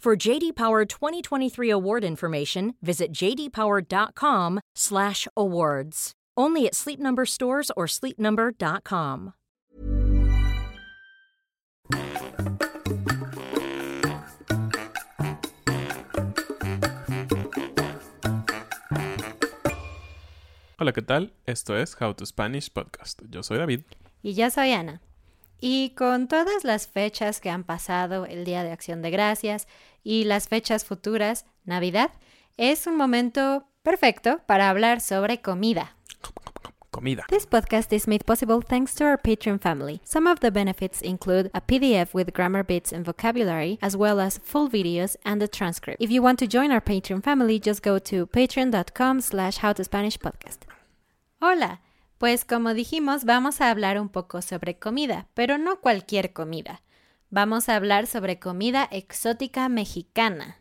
For JD Power 2023 award information, visit jdpower.com/awards. Only at Sleep Number stores or sleepnumber.com. Hola, ¿qué tal? Esto es How to Spanish Podcast. Yo soy David. Y yo soy Ana. Y con todas las fechas que han pasado, el Día de Acción de Gracias y las fechas futuras, Navidad, es un momento perfecto para hablar sobre comida. Comida. This podcast is made possible thanks to our Patreon family. Some of the benefits include a PDF with grammar bits and vocabulary, as well as full videos and a transcript. If you want to join our Patreon family, just go to patreon.com slash howtospanishpodcast. Hola, pues como dijimos, vamos a hablar un poco sobre comida, pero no cualquier comida. Vamos a hablar sobre comida exótica mexicana.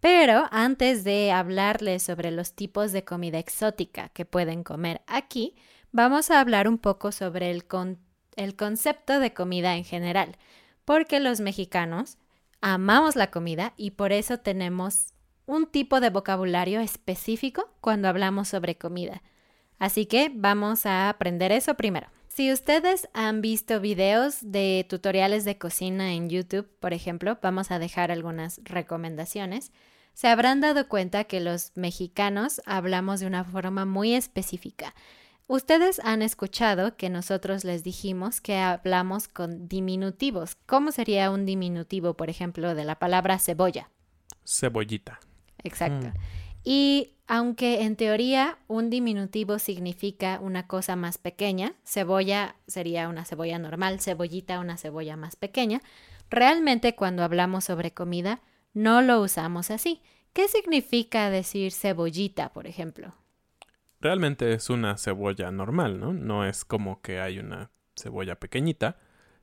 Pero antes de hablarles sobre los tipos de comida exótica que pueden comer aquí, vamos a hablar un poco sobre el, el concepto de comida en general, porque los mexicanos amamos la comida y por eso tenemos un tipo de vocabulario específico cuando hablamos sobre comida. Así que vamos a aprender eso primero. Si ustedes han visto videos de tutoriales de cocina en YouTube, por ejemplo, vamos a dejar algunas recomendaciones, se habrán dado cuenta que los mexicanos hablamos de una forma muy específica. Ustedes han escuchado que nosotros les dijimos que hablamos con diminutivos. ¿Cómo sería un diminutivo, por ejemplo, de la palabra cebolla? Cebollita. Exacto. Mm. Y aunque en teoría un diminutivo significa una cosa más pequeña, cebolla sería una cebolla normal, cebollita una cebolla más pequeña, realmente cuando hablamos sobre comida no lo usamos así. ¿Qué significa decir cebollita, por ejemplo? Realmente es una cebolla normal, ¿no? No es como que hay una cebolla pequeñita,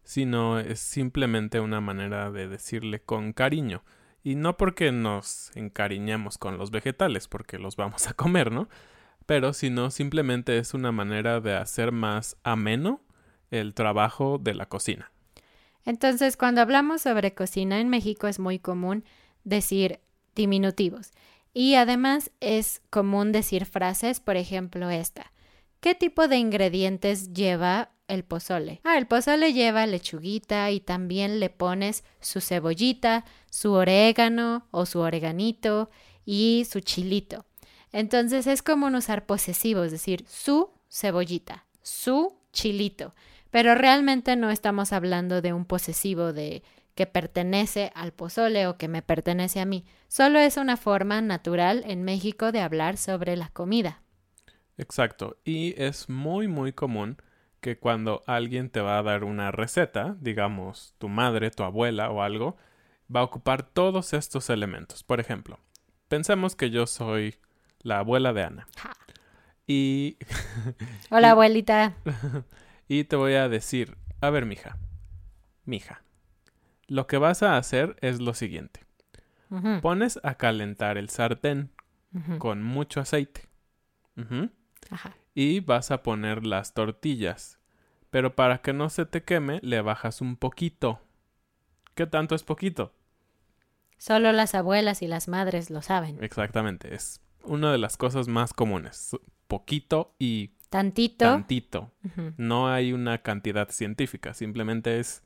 sino es simplemente una manera de decirle con cariño. Y no porque nos encariñemos con los vegetales, porque los vamos a comer, ¿no? Pero sino simplemente es una manera de hacer más ameno el trabajo de la cocina. Entonces, cuando hablamos sobre cocina en México es muy común decir diminutivos. Y además es común decir frases, por ejemplo, esta. ¿Qué tipo de ingredientes lleva el pozole? Ah, el pozole lleva lechuguita y también le pones su cebollita, su orégano o su oreganito y su chilito. Entonces es común usar posesivo, es decir, su cebollita, su chilito. Pero realmente no estamos hablando de un posesivo de que pertenece al pozole o que me pertenece a mí. Solo es una forma natural en México de hablar sobre la comida. Exacto. Y es muy, muy común que cuando alguien te va a dar una receta, digamos tu madre, tu abuela o algo, va a ocupar todos estos elementos. Por ejemplo, pensemos que yo soy la abuela de Ana. Y... Hola, abuelita. y te voy a decir, a ver, mija, mija, lo que vas a hacer es lo siguiente. Pones a calentar el sartén con mucho aceite. Ajá. Y vas a poner las tortillas. Pero para que no se te queme, le bajas un poquito. ¿Qué tanto es poquito? Solo las abuelas y las madres lo saben. Exactamente, es una de las cosas más comunes. Poquito y Tantito. tantito. No hay una cantidad científica, simplemente es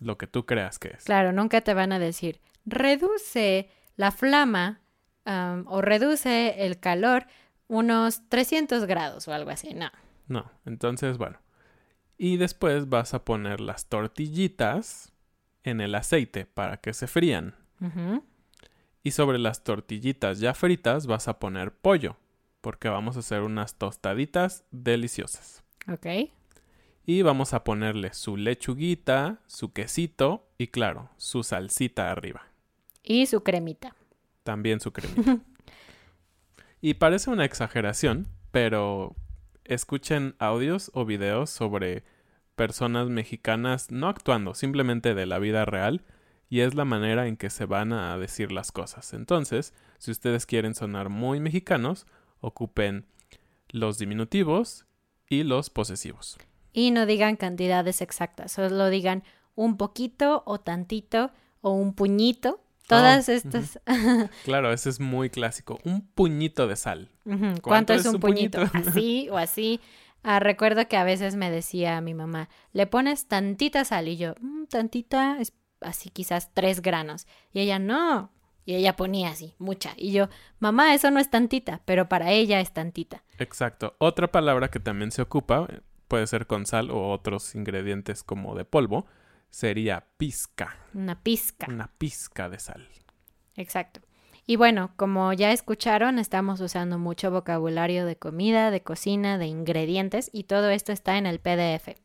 lo que tú creas que es. Claro, nunca te van a decir, reduce la flama am, o reduce el calor unos 300 grados o algo así. No. No, entonces bueno. Y después vas a poner las tortillitas en el aceite para que se frían. Y sobre las tortillitas ya fritas vas a poner pollo, porque vamos a hacer unas tostaditas deliciosas. Ok. Y vamos a ponerle su lechuguita, su quesito y claro, su salsita arriba. Y su cremita. También su cremita. Y parece una exageración, pero escuchen audios o videos sobre personas mexicanas no actuando, simplemente de la vida real, y es la manera en que se van a decir las cosas. Entonces, si ustedes quieren sonar muy mexicanos, ocupen los diminutivos y los posesivos. Y no digan cantidades exactas, solo digan un poquito o tantito o un puñito. Todas Oh, estas. Claro, ese es muy clásico. Un puñito de sal. ¿Cuánto, es un puñito? Así o así. Ah, recuerdo que a veces me decía mi mamá, le pones tantita sal y yo, "Mm, tantita, es así quizás tres granos. Y ella, no. Y ella ponía así, mucha. Y yo, mamá, eso no es tantita, pero para ella es tantita. Exacto. Otra palabra que también se ocupa, eh, puede ser con sal o otros ingredientes como de polvo, sería pizca. Una pizca. Una pizca de sal. Exacto. Y bueno, como ya escucharon, estamos usando mucho vocabulario de comida, de cocina, de ingredientes y todo esto está en el PDF.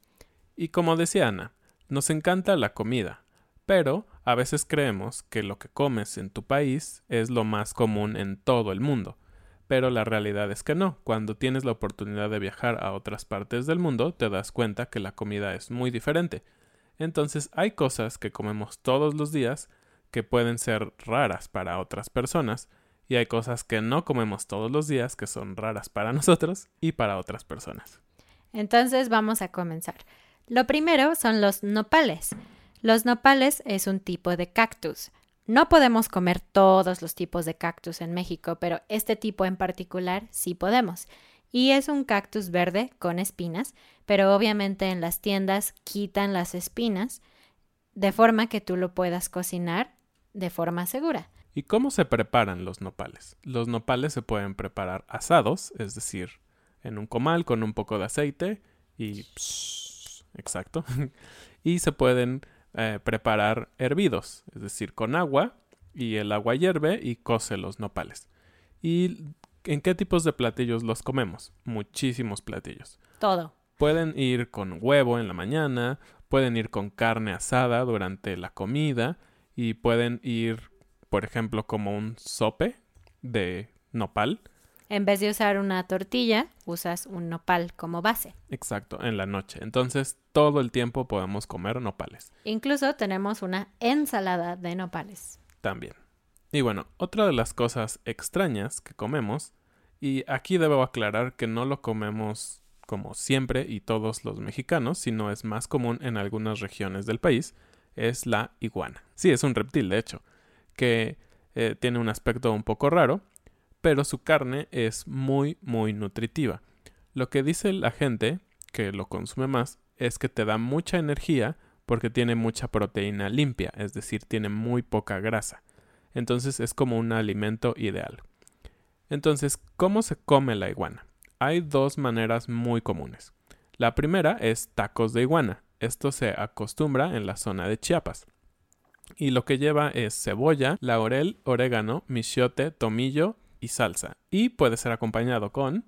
Y como decía Ana, nos encanta la comida, pero a veces creemos que lo que comes en tu país es lo más común en todo el mundo. Pero la realidad es que no. Cuando tienes la oportunidad de viajar a otras partes del mundo, te das cuenta que la comida es muy diferente. Entonces hay cosas que comemos todos los días que pueden ser raras para otras personas y hay cosas que no comemos todos los días que son raras para nosotros y para otras personas. Entonces vamos a comenzar. Lo primero son los nopales. Los nopales es un tipo de cactus. No podemos comer todos los tipos de cactus en México, pero este tipo en particular sí podemos. Y es un cactus verde con espinas, pero obviamente en las tiendas quitan las espinas de forma que tú lo puedas cocinar de forma segura. ¿Y cómo se preparan los nopales? Los nopales se pueden preparar asados, es decir, en un comal con un poco de aceite y... Exacto. y se pueden eh, preparar hervidos, es decir, con agua y el agua hierve y cose los nopales. ¿Y en qué tipos de platillos los comemos? Muchísimos platillos. Todo. Pueden ir con huevo en la mañana, pueden ir con carne asada durante la comida y pueden ir, por ejemplo, como un sope de nopal. En vez de usar una tortilla, usas un nopal como base. Exacto, en la noche. Entonces, todo el tiempo podemos comer nopales Incluso tenemos una ensalada de nopales. también. Y bueno, otra de las cosas extrañas que comemos, y aquí debo aclarar que no lo comemos como siempre y todos los mexicanos, sino es más común en algunas regiones del país, es la iguana. Sí, es un reptil, de hecho, que eh, tiene un aspecto un poco raro, pero su carne es muy, muy nutritiva. Lo que dice la gente que lo consume más es que te da mucha energía porque tiene mucha proteína limpia, es decir, tiene muy poca grasa. Entonces es como un alimento ideal. Entonces, ¿cómo se come la iguana? Hay dos maneras muy comunes. La primera es tacos de iguana. Esto se acostumbra en la zona de Chiapas. Y lo que lleva es cebolla, laurel, orégano, michiote, tomillo y salsa. Y puede ser acompañado con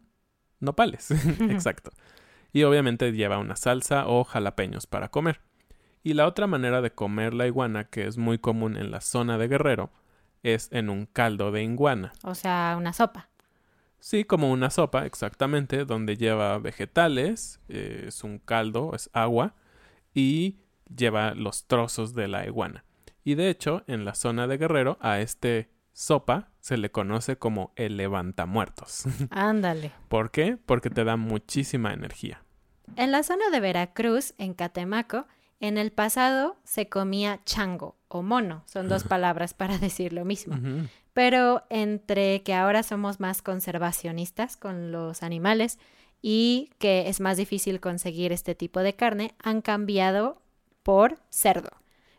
nopales. Exacto. Y obviamente lleva una salsa o jalapeños para comer. Y la otra manera de comer la iguana, que es muy común en la zona de Guerrero, es en un caldo de iguana. O sea, una sopa. Sí, como una sopa, exactamente, donde lleva vegetales, eh, es un caldo, es agua, y lleva los trozos de la iguana. Y de hecho, en la zona de Guerrero, a este sopa se le conoce como el levantamuertos. Ándale. ¿Por qué? Porque te da muchísima energía. En la zona de Veracruz, en Catemaco, en el pasado se comía chango o mono, son dos palabras para decir lo mismo. Pero entre que ahora somos más conservacionistas con los animales y que es más difícil conseguir este tipo de carne, han cambiado por cerdo.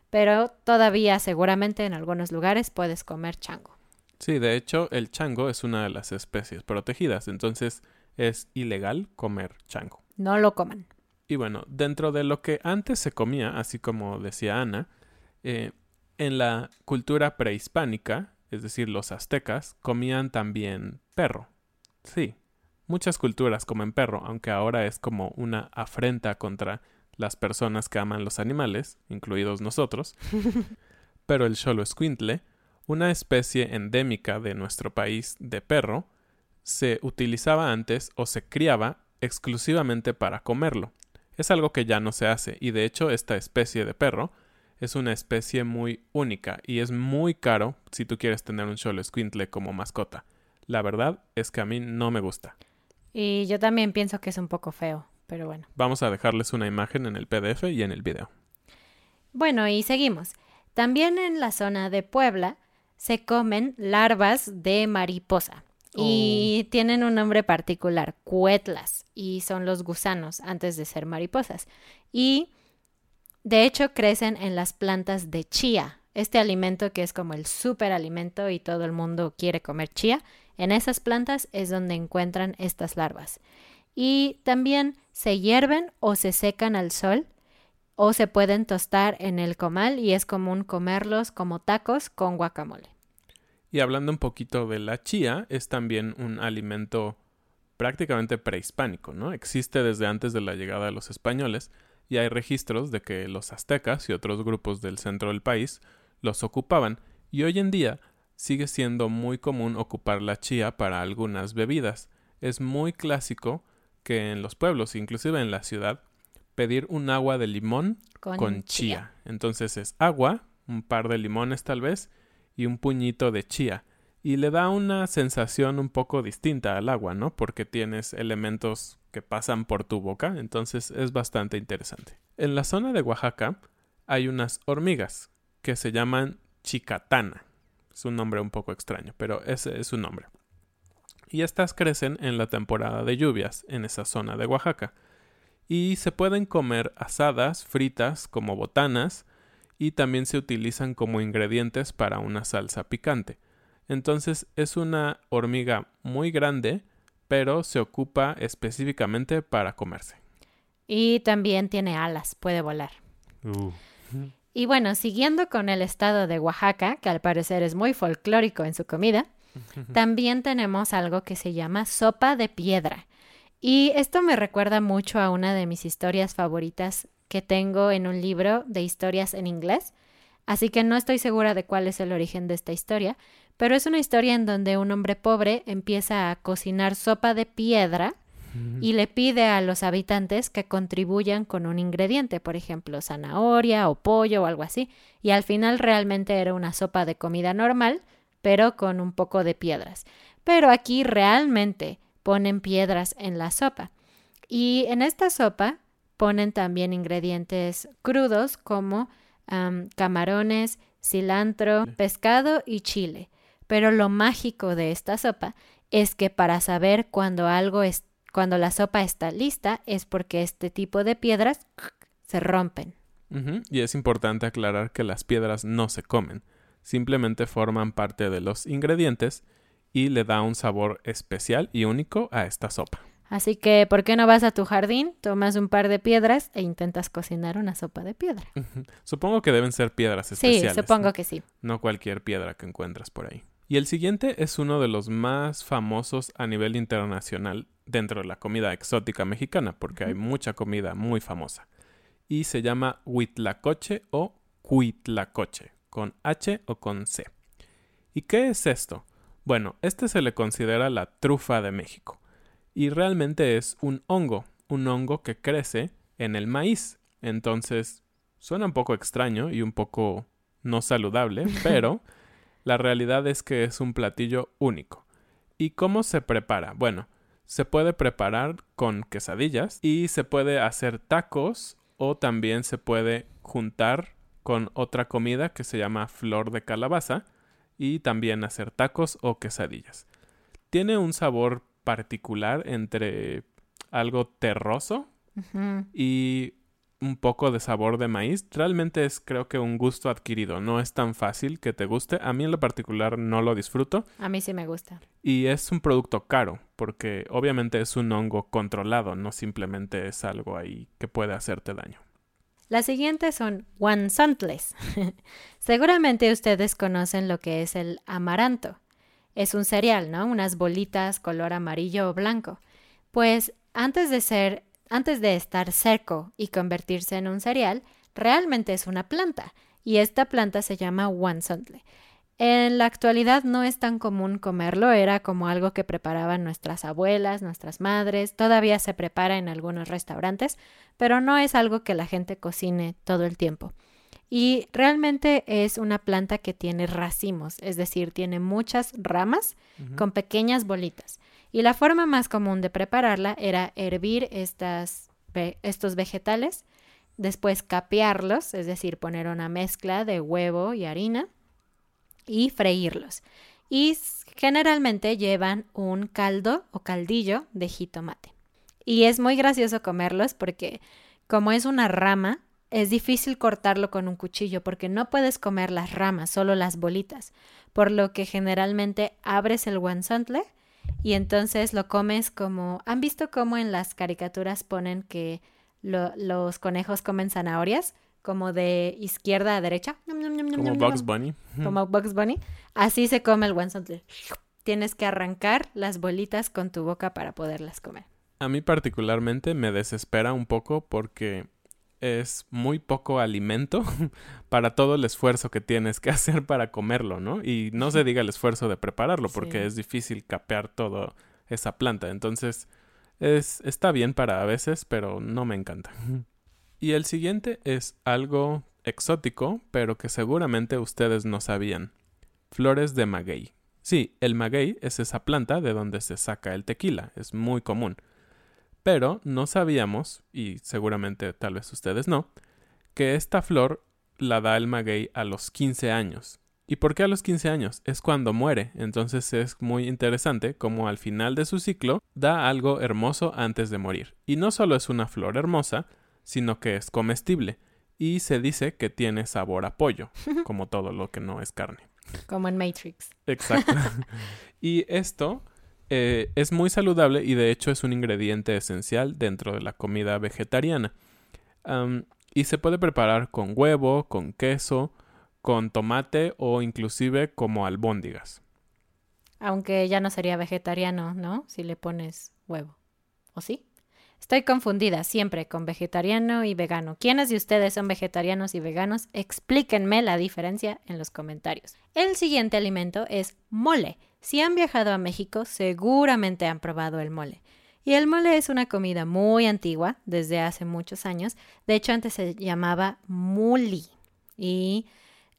Pero todavía seguramente en algunos lugares puedes comer chango. Sí, de hecho, el chango es una de las especies protegidas, entonces es ilegal comer chango. No lo coman. Y bueno, dentro de lo que antes se comía, así como decía Ana, eh, en la cultura prehispánica, es decir, los aztecas, comían también perro. Sí, muchas culturas comen perro, aunque ahora es como una afrenta contra las personas que aman los animales, incluidos nosotros. Pero el Xoloescuintle, una especie endémica de nuestro país de perro, se utilizaba antes o se criaba exclusivamente para comerlo. Es algo que ya no se hace y de hecho esta especie de perro es una especie muy única y es muy caro si tú quieres tener un Xoloescuintle como mascota. La verdad es que a mí no me gusta. Y yo también pienso que es un poco feo, pero bueno. Vamos a dejarles una imagen en el PDF y en el video. Bueno, y seguimos. También en la zona de Puebla se comen larvas de mariposa. Y tienen un nombre particular, cuetlas, y son los gusanos antes de ser mariposas. Y de hecho crecen en las plantas de chía, este alimento que es como el superalimento y todo el mundo quiere comer chía. En esas plantas es donde encuentran estas larvas. Y también se hierven o se secan al sol o se pueden tostar en el comal y es común comerlos como tacos con guacamole. Y hablando un poquito de la chía, es también un alimento prácticamente prehispánico, ¿no? Existe desde antes de la llegada de los españoles y hay registros de que los aztecas y otros grupos del centro del país los ocupaban y hoy en día sigue siendo muy común ocupar la chía para algunas bebidas. Es muy clásico que en los pueblos, inclusive en la ciudad, pedir un agua de limón Con con, chía. Entonces es agua, un par de limones tal vez, y un puñito de chía. Y le da una sensación un poco distinta al agua, ¿no? Porque tienes elementos que pasan por tu boca, entonces es bastante interesante. En la zona de Oaxaca hay unas hormigas que se llaman chicatana. Es un nombre un poco extraño, pero ese es su nombre. Y estas crecen en la temporada de lluvias en esa zona de Oaxaca. Y se pueden comer asadas, fritas, como botanas, y también se utilizan como ingredientes para una salsa picante. Entonces es una hormiga muy grande, pero se ocupa específicamente para comerse. Y también tiene alas, puede volar. Y bueno, siguiendo con el estado de Oaxaca, que al parecer es muy folclórico en su comida, también tenemos algo que se llama sopa de piedra. Y esto me recuerda mucho a una de mis historias favoritas que tengo en un libro de historias en inglés. Así que no estoy segura de cuál es el origen de esta historia, pero es una historia en donde un hombre pobre empieza a cocinar sopa de piedra y le pide a los habitantes que contribuyan con un ingrediente, por ejemplo, zanahoria o pollo o algo así, y al final realmente era una sopa de comida normal, pero con un poco de piedras. Pero aquí realmente ponen piedras en la sopa. Y en esta sopa ponen también ingredientes crudos como am, camarones, cilantro, pescado y chile. Pero lo mágico de esta sopa es que para saber cuando algo es, cuando la sopa está lista es porque este tipo de piedras se rompen. Y es importante aclarar que las piedras no se comen, simplemente forman parte de los ingredientes y le da un sabor especial y único a esta sopa. Así que, ¿por qué no vas a tu jardín, tomas un par de piedras e intentas cocinar una sopa de piedra? Supongo que deben ser piedras Sí, especiales. supongo ¿no? que sí. no cualquier piedra que encuentras por ahí. Y el siguiente es uno de los más famosos a nivel internacional dentro de la comida exótica mexicana, porque hay mucha comida muy famosa. Y se llama huitlacoche o cuitlacoche, con H o con C. ¿Y qué es esto? Bueno, este se le considera la trufa de México. Y realmente es un hongo, un hongo que crece en el maíz. Entonces, suena un poco extraño y un poco no saludable, pero la realidad es que es un platillo único. ¿Y cómo se prepara? Bueno, se puede preparar con quesadillas y se puede hacer tacos o también se puede juntar con otra comida que se llama flor de calabaza y también hacer tacos o quesadillas. Tiene un sabor particular entre algo terroso y un poco de sabor de maíz. Realmente es creo que un gusto adquirido. No es tan fácil que te guste. A mí en lo particular no lo disfruto. A mí sí me gusta. Y es un producto caro porque obviamente es un hongo controlado, no simplemente es algo ahí que puede hacerte daño. Las siguientes son guansantles. Seguramente ustedes conocen lo que es el amaranto. Es un cereal, ¿no? Unas bolitas color amarillo o blanco. Pues antes de ser antes de estar seco y convertirse en un cereal, realmente es una planta, y esta planta se llama Wansontle. En la actualidad no es tan común comerlo, era como algo que preparaban nuestras abuelas, nuestras madres, todavía se prepara en algunos restaurantes, pero no es algo que la gente cocine todo el tiempo. Y realmente es una planta que tiene racimos, es decir, tiene muchas ramas con pequeñas bolitas. Y la forma más común de prepararla era hervir estas, estos vegetales, después capearlos, es decir, poner una mezcla de huevo y harina y freírlos. Y generalmente llevan un caldo o caldillo de jitomate. Y es muy gracioso comerlos porque como es una rama, es difícil cortarlo con un cuchillo porque no puedes comer las ramas, solo las bolitas, por lo que generalmente abres el guanzantle y entonces lo comes como... ¿Han visto cómo en las caricaturas ponen que los conejos comen zanahorias? Como de izquierda a derecha. Como Bugs Bunny. Como Bugs Bunny. Así se come el guanzantle. Tienes que arrancar las bolitas con tu boca para poderlas comer. A mí particularmente me desespera un poco porque es muy poco alimento para todo el esfuerzo que tienes que hacer para comerlo, ¿no? Y no se diga el esfuerzo de prepararlo porque es difícil capear toda esa planta. Entonces, es, está bien para a veces, pero no me encanta. Y el siguiente es algo exótico, pero que seguramente ustedes no sabían. Flores de maguey. Sí, el maguey es esa planta de donde se saca el tequila, es muy común. Pero no sabíamos, y seguramente tal vez ustedes no, que esta flor la da el maguey a los 15 años. ¿Y por qué a los 15 años? Es cuando muere. Entonces es muy interesante como al final de su ciclo da algo hermoso antes de morir. Y no solo es una flor hermosa, sino que es comestible. Y se dice que tiene sabor a pollo, como todo lo que no es carne. Como en Matrix. Exacto. y esto eh, es muy saludable y de hecho es un ingrediente esencial dentro de la comida vegetariana. y se puede preparar con huevo, con queso, con tomate o inclusive como albóndigas. Aunque ya no sería vegetariano, ¿no? Si le pones huevo. ¿O sí? Estoy confundida siempre con vegetariano y vegano. ¿Quiénes de ustedes son vegetarianos y veganos? Explíquenme la diferencia en los comentarios. El siguiente alimento es mole. Si han viajado a México, seguramente han probado el mole. Y el mole es una comida muy antigua, desde hace muchos años. De hecho, antes se llamaba muli. Y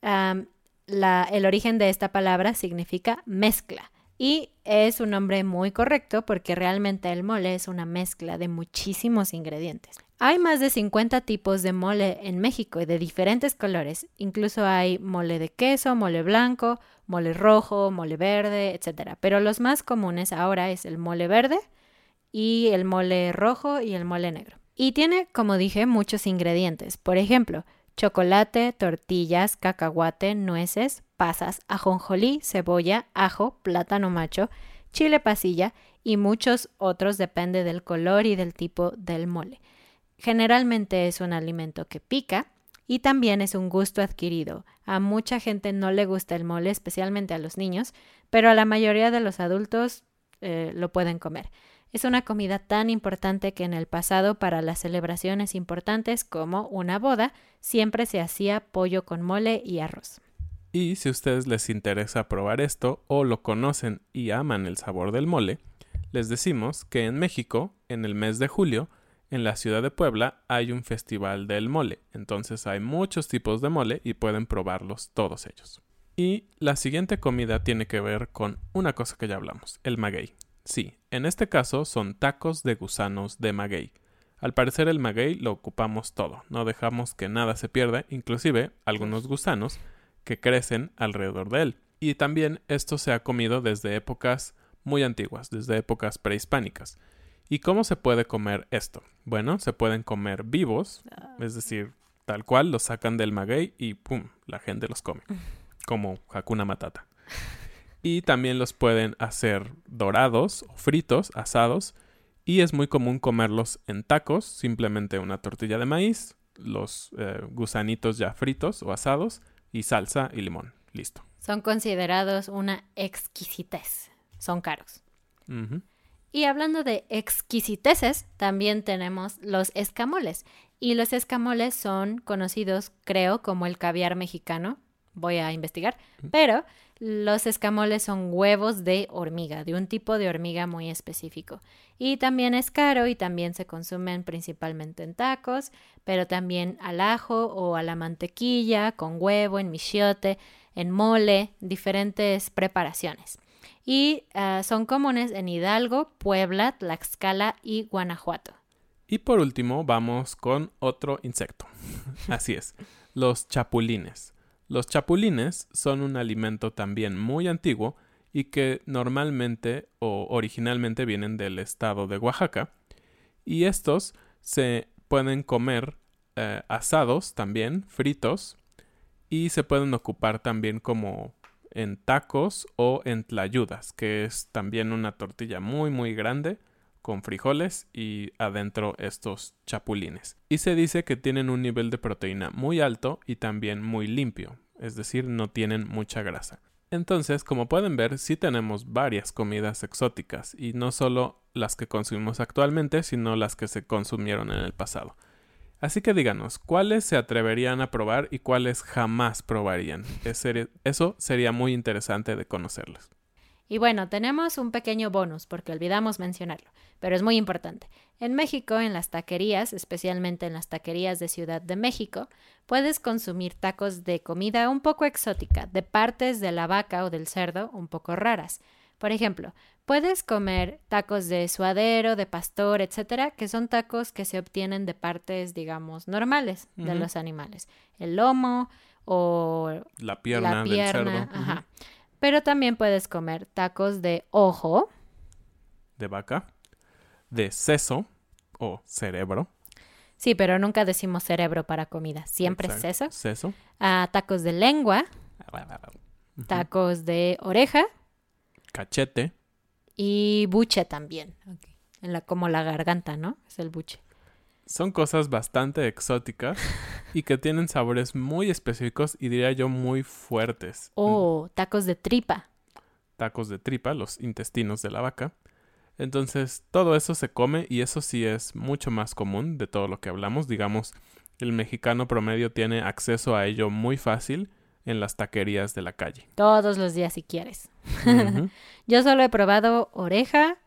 el origen de esta palabra significa mezcla. Y es un nombre muy correcto porque realmente el mole es una mezcla de muchísimos ingredientes. Hay más de 50 tipos de mole en México y de diferentes colores. Incluso hay mole de queso, mole blanco, mole rojo, mole verde, etc. Pero los más comunes ahora es el mole verde y el mole rojo y el mole negro. Y tiene, como dije, muchos ingredientes. Por ejemplo, chocolate, tortillas, cacahuate, nueces, pasas, ajonjolí, cebolla, ajo, plátano macho, chile pasilla y muchos otros depende del color y del tipo del mole. Generalmente es un alimento que pica y también es un gusto adquirido. A mucha gente no le gusta el mole, especialmente a los niños, pero a la mayoría de los adultos eh, lo pueden comer. Es una comida tan importante que en el pasado para las celebraciones importantes como una boda siempre se hacía pollo con mole y arroz. Y si a ustedes les interesa probar esto o lo conocen y aman el sabor del mole, les decimos que en México, en el mes de julio, en la ciudad de Puebla hay un festival del mole, entonces hay muchos tipos de mole y pueden probarlos todos ellos. Y la siguiente comida tiene que ver con una cosa que ya hablamos, el maguey. Sí, en este caso son tacos de gusanos de maguey. Al parecer el maguey lo ocupamos todo, no dejamos que nada se pierda, inclusive algunos gusanos que crecen alrededor de él. Y también esto se ha comido desde épocas muy antiguas, desde épocas prehispánicas. ¿Y cómo se puede comer esto? Bueno, se pueden comer vivos, es decir, tal cual, los sacan del maguey y ¡pum! La gente los come, como Hakuna Matata. Y también los pueden hacer dorados o fritos, asados, y es muy común comerlos en tacos, simplemente una tortilla de maíz, los eh, gusanitos ya fritos o asados, y salsa y limón. Listo. Son considerados una exquisitez. Son caros. Y hablando de exquisiteces, también tenemos los escamoles. Y los escamoles son conocidos, creo, como el caviar mexicano. Voy a investigar. Pero los escamoles son huevos de hormiga, de un tipo de hormiga muy específico. Y también es caro y también se consumen principalmente en tacos, pero también al ajo o a la mantequilla, con huevo, en michiote, en mole, diferentes preparaciones y ah, son comunes en Hidalgo, Puebla, Tlaxcala y Guanajuato. Y por último vamos con otro insecto. Así es, los chapulines. Los chapulines son un alimento también muy antiguo y que normalmente o originalmente vienen del estado de Oaxaca. Y estos se pueden comer eh, asados también, fritos, y se pueden ocupar también como en tacos o en tlayudas, que es también una tortilla muy muy grande con frijoles y adentro estos chapulines. Y se dice que tienen un nivel de proteína muy alto y también muy limpio, es decir, no tienen mucha grasa. Entonces, como pueden ver, sí tenemos varias comidas exóticas y no solo las que consumimos actualmente, sino las que se consumieron en el pasado. Así que díganos, ¿cuáles se atreverían a probar y cuáles jamás probarían? Eso sería muy interesante de conocerlos. Y bueno, tenemos un pequeño bonus porque olvidamos mencionarlo, pero es muy importante. En México, en las taquerías, especialmente en las taquerías de Ciudad de México, puedes consumir tacos de comida un poco exótica, de partes de la vaca o del cerdo un poco raras. Por ejemplo, puedes comer tacos de suadero, de pastor, etcétera, que son tacos que se obtienen de partes, digamos, normales de los animales. El lomo o la pierna, del cerdo. Ajá. Pero también puedes comer tacos de ojo. De vaca. De seso o cerebro. Sí, pero nunca decimos cerebro para comida. Siempre seso. Seso. Ah, tacos de lengua. Tacos de oreja cachete. Y buche también, en la, como la garganta, ¿no? Es el buche. Son cosas bastante exóticas y que tienen sabores muy específicos y diría yo muy fuertes. Oh, tacos de tripa. Tacos de tripa, los intestinos de la vaca. Entonces, todo eso se come y eso sí es mucho más común de todo lo que hablamos. Digamos, el mexicano promedio tiene acceso a ello muy fácil en las taquerías de la calle. Todos los días si quieres. Yo solo he probado oreja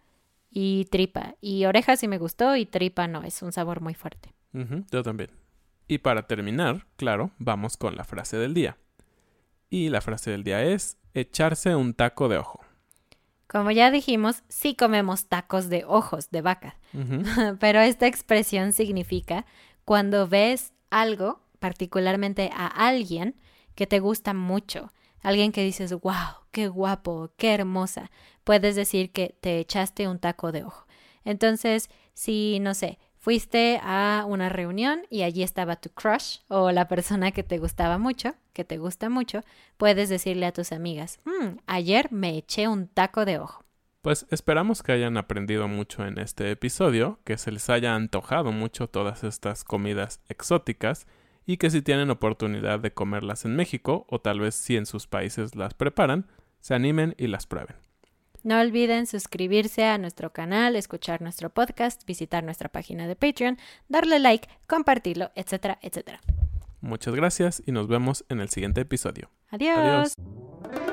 y tripa. Y oreja sí me gustó y tripa no, es un sabor muy fuerte. Yo también. Y para terminar, claro, vamos con la frase del día. Y la frase del día es echarse un taco de ojo. Como ya dijimos, sí comemos tacos de ojos de vaca, pero esta expresión significa cuando ves algo, particularmente a alguien, que te gusta mucho, alguien que dices, wow, qué guapo, qué hermosa, puedes decir que te echaste un taco de ojo. Entonces, si, no sé, fuiste a una reunión y allí estaba tu crush o la persona que te gustaba mucho, que te gusta mucho, puedes decirle a tus amigas, mm, ayer me eché un taco de ojo. Pues esperamos que hayan aprendido mucho en este episodio, que se les haya antojado mucho todas estas comidas exóticas y que si tienen oportunidad de comerlas en México o tal vez si en sus países las preparan, se animen y las prueben. No olviden suscribirse a nuestro canal, escuchar nuestro podcast, visitar nuestra página de Patreon, darle like, compartirlo, etcétera, etcétera. Muchas gracias y nos vemos en el siguiente episodio. Adiós. Hey,